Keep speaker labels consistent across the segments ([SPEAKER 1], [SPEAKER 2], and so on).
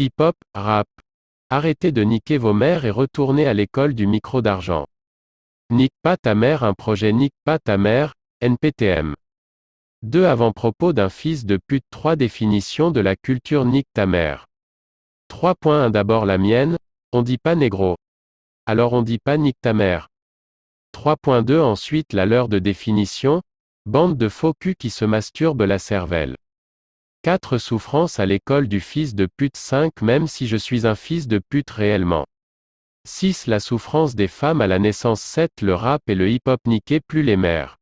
[SPEAKER 1] Hip-hop, rap. Arrêtez de niquer vos mères et retournez à l'école du micro d'argent. Nique pas ta mère Un projet Nique pas ta mère, NPTM. Deux avant-propos d'un fils de pute Trois définitions de la culture Nique ta mère. 3.1 D'abord la mienne, on dit pas négro. Alors on dit pas nique ta mère. 3.2 Ensuite la leur de définition, bande de faux culs qui se masturbent la cervelle. 4 Souffrance à l'école du fils de pute 5 Même si je suis un fils de pute réellement. 6 La souffrance des femmes à la naissance 7 Le rap et le hip-hop niquez plus les mères.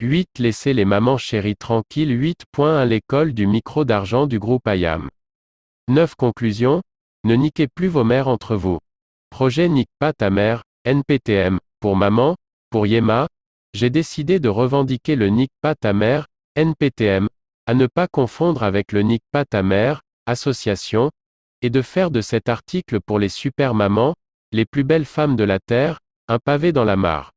[SPEAKER 1] 8 Laissez les mamans chéries tranquilles 8.1 L'école du micro d'argent du groupe IAM. 9 Conclusion Ne niquez plus vos mères entre vous. Projet Nique pas ta mère, NPTM, pour maman, pour Yema, j'ai décidé de revendiquer le Nique pas ta mère, NPTM, à ne pas confondre avec le Nique pas ta mère, association, et de faire de cet article pour les super mamans, les plus belles femmes de la Terre, un pavé dans la mare.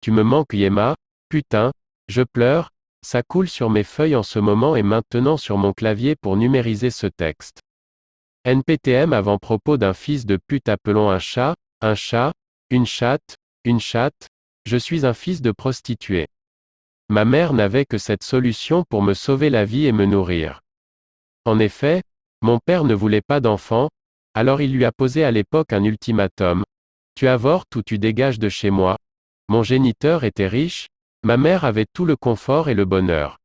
[SPEAKER 1] Tu me manques Yema, putain, je pleure, ça coule sur mes feuilles en ce moment et maintenant sur mon clavier pour numériser ce texte. NPTM avant propos d'un fils de pute appelons un chat, un chat, une chatte, une chatte, je suis un fils de prostituée. Ma mère n'avait que cette solution pour me sauver la vie et me nourrir. En effet, mon père ne voulait pas d'enfant, alors il lui a posé à l'époque un ultimatum. Tu avortes ou tu dégages de chez moi. Mon géniteur était riche, ma mère avait tout le confort et le bonheur.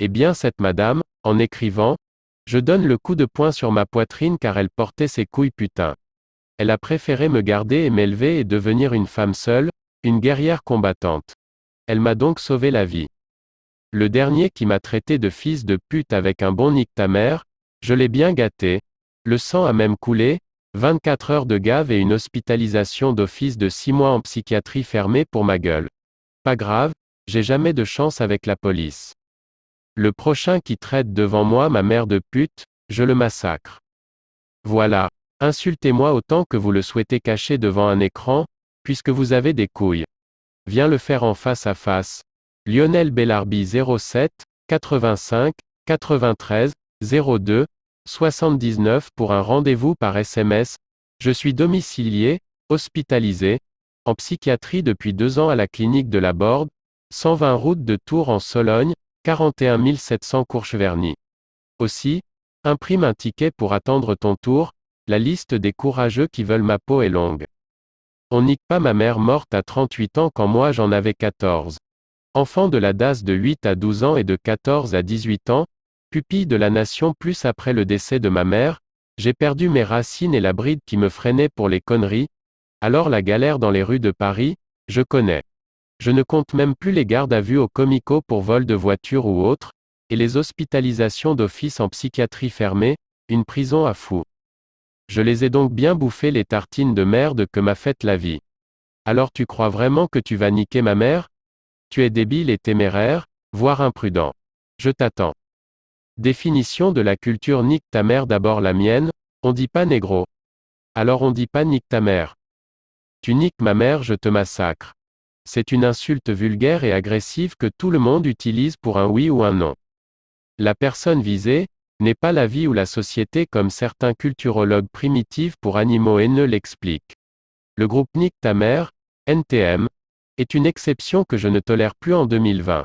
[SPEAKER 1] Eh bien cette madame, en écrivant, je donne le coup de poing sur ma poitrine car elle portait ses couilles putain. Elle a préféré me garder et m'élever et devenir une femme seule, une guerrière combattante. Elle m'a donc sauvé la vie. Le dernier qui m'a traité de fils de pute avec un bon nique ta je l'ai bien gâté, le sang a même coulé, 24 heures de gave et une hospitalisation d'office de 6 mois en psychiatrie fermée pour ma gueule. Pas grave, j'ai jamais de chance avec la police. Le prochain qui traite devant moi ma mère de pute, je le massacre. Voilà. Insultez-moi autant que vous le souhaitez cacher devant un écran, puisque vous avez des couilles. Viens le faire en face à face. Lionel Bellarbi 07, 85, 93, 02, 79 pour un rendez-vous par SMS. Je suis domicilié, hospitalisé, en psychiatrie depuis deux ans à la clinique de la Borde, 120 route de Tours en Sologne, 41 700 Courcheverny. Aussi, imprime un ticket pour attendre ton tour, la liste des courageux qui veulent ma peau est longue. On nique pas ma mère morte à 38 ans quand moi j'en avais 14. Enfant de la DAS de 8 à 12 ans et de 14 à 18 ans, Pupille de la nation plus après le décès de ma mère, j'ai perdu mes racines et la bride qui me freinait pour les conneries, alors la galère dans les rues de Paris, je connais. Je ne compte même plus les gardes à vue au comico pour vol de voiture ou autre, et les hospitalisations d'office en psychiatrie fermée, une prison à fous. Je les ai donc bien bouffées les tartines de merde que m'a faites la vie. Alors tu crois vraiment que tu vas niquer ma mère? Tu es débile et téméraire, voire imprudent. Je t'attends. Définition de la culture nique ta mère d'abord la mienne, on dit pas négro. Alors on dit pas nique ta mère. Tu niques ma mère je te massacre. C'est une insulte vulgaire et agressive que tout le monde utilise pour un oui ou un non. La personne visée, n'est pas la vie ou la société comme certains culturologues primitifs pour animaux haineux l'expliquent. Le groupe Nique ta mère, NTM, est une exception que je ne tolère plus en 2020.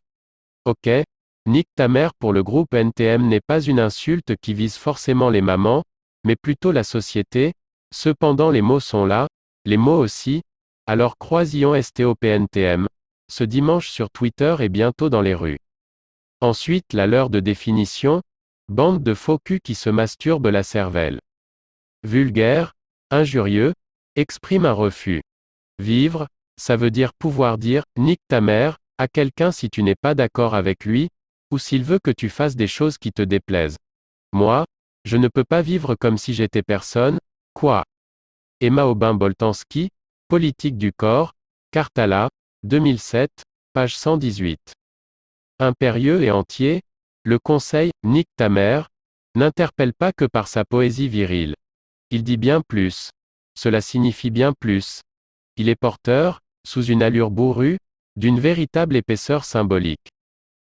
[SPEAKER 1] Ok, Nique ta mère pour le groupe NTM n'est pas une insulte qui vise forcément les mamans, mais plutôt la société, cependant les mots sont là, les mots aussi, alors croisillon STOPNTM, ce dimanche sur Twitter et bientôt dans les rues. Ensuite la leur de définition, bande de faux culs qui se masturbent la cervelle. Vulgaire, injurieux, exprime un refus. Vivre, ça veut dire pouvoir dire, nique ta mère, à quelqu'un si tu n'es pas d'accord avec lui, ou s'il veut que tu fasses des choses qui te déplaisent. Moi, je ne peux pas vivre comme si j'étais personne, quoi? Emma Aubin-Boltanski, Politique du corps, Cartala, 2007, page 118. Impérieux et entier, le conseil, nique ta n'interpelle pas que par sa poésie virile. Il dit bien plus. Cela signifie bien plus. Il est porteur, sous une allure bourrue, d'une véritable épaisseur symbolique.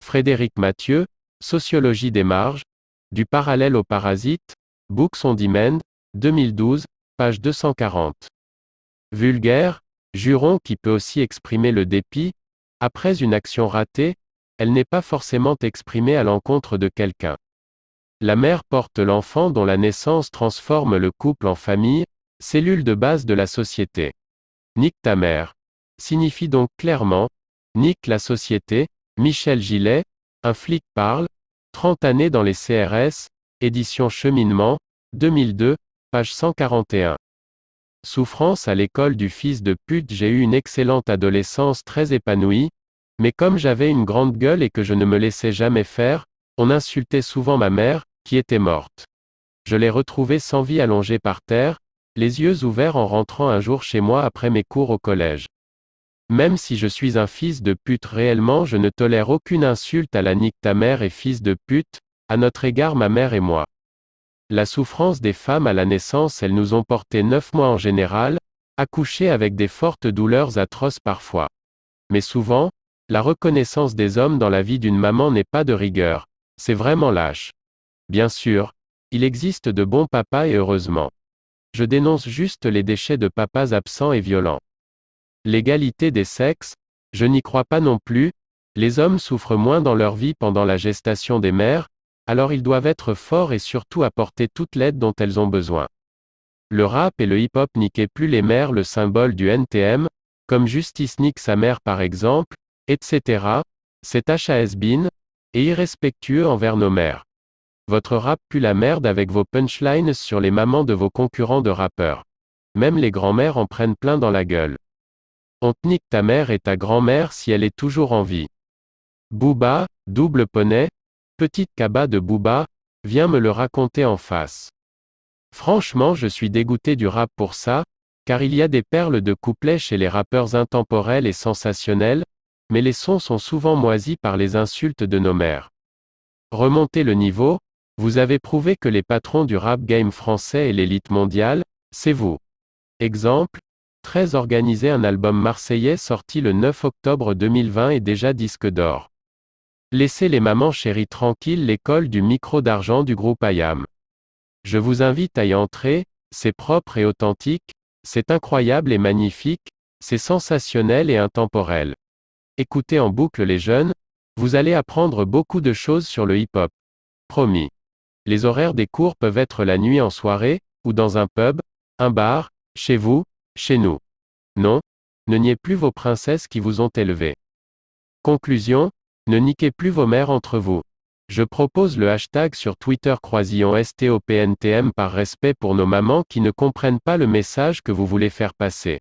[SPEAKER 1] Frédéric Mathieu, Sociologie des marges, du parallèle au parasite, Books on Demand, 2012, page 240. Vulgaire, juron qui peut aussi exprimer le dépit, après une action ratée, elle n'est pas forcément exprimée à l'encontre de quelqu'un. La mère porte l'enfant dont la naissance transforme le couple en famille, cellule de base de la société. Nique ta mère. Signifie donc clairement, nique la société, Michel Gillet, un flic parle, 30 années dans les CRS, édition Cheminement, 2002, page 141. Souffrance à l'école du fils de pute J'ai eu une excellente adolescence très épanouie, mais comme j'avais une grande gueule et que je ne me laissais jamais faire, on insultait souvent ma mère, qui était morte. Je l'ai retrouvée sans vie allongée par terre, les yeux ouverts en rentrant un jour chez moi après mes cours au collège. Même si je suis un fils de pute réellement, je ne tolère aucune insulte à la nique ta mère et fils de pute, à notre égard ma mère et moi. La souffrance des femmes à la naissance elles nous ont porté neuf mois en général, accouchées avec des fortes douleurs atroces parfois. Mais souvent, la reconnaissance des hommes dans la vie d'une maman n'est pas de rigueur, c'est vraiment lâche. Bien sûr, il existe de bons papas et heureusement. Je dénonce juste les déchets de papas absents et violents. L'égalité des sexes, je n'y crois pas non plus, les hommes souffrent moins dans leur vie pendant la gestation des mères, alors ils doivent être forts et surtout apporter toute l'aide dont elles ont besoin. Le rap et le hip-hop niquaient plus les mères le symbole du NTM, comme Justice nique sa mère par exemple, etc. C'est HAS bin, et irrespectueux envers nos mères. Votre rap pue la merde avec vos punchlines sur les mamans de vos concurrents de rappeurs. Même les grands-mères en prennent plein dans la gueule. On te nique ta mère et ta grand-mère si elle est toujours en vie. Booba, double poney, petite cabas de Booba, viens me le raconter en face. Franchement, je suis dégoûté du rap pour ça, car il y a des perles de couplets chez les rappeurs intemporels et sensationnels, mais les sons sont souvent moisis par les insultes de nos mères. Remontez le niveau, vous avez prouvé que les patrons du rap game français et l'élite mondiale, c'est vous. Exemple, 13 organisé un album marseillais sorti le 9 octobre 2020 et déjà disque d'or. Laissez les mamans chéries tranquilles l'école du micro d'argent du groupe IAM. Je vous invite à y entrer, c'est propre et authentique, c'est incroyable et magnifique, c'est sensationnel et intemporel. Écoutez en boucle les jeunes, vous allez apprendre beaucoup de choses sur le hip-hop. Promis. Les horaires des cours peuvent être la nuit en soirée, ou dans un pub, un bar, chez vous, chez nous. Non, ne niez plus vos princesses qui vous ont élevé. Conclusion, ne niquez plus vos mères entre vous. Je propose le hashtag sur Twitter croisillon STOPNTM par respect pour nos mamans qui ne comprennent pas le message que vous voulez faire passer.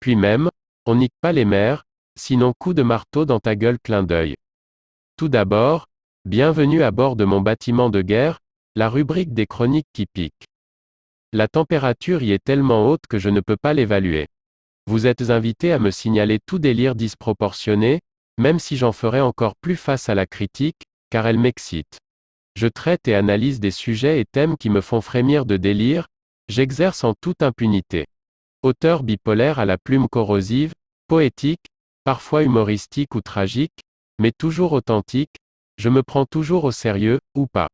[SPEAKER 1] Puis même, on nique pas les mères, sinon coup de marteau dans ta gueule clin d'œil. Tout d'abord, bienvenue à bord de mon bâtiment de guerre, la rubrique des chroniques qui piquent. La température y est tellement haute que je ne peux pas l'évaluer. Vous êtes invité à me signaler tout délire disproportionné, même si j'en ferai encore plus face à la critique, car elle m'excite. Je traite et analyse des sujets et thèmes qui me font frémir de délire, j'exerce en toute impunité. Auteur bipolaire à la plume corrosive, poétique, parfois humoristique ou tragique, mais toujours authentique, je me prends toujours au sérieux, ou pas.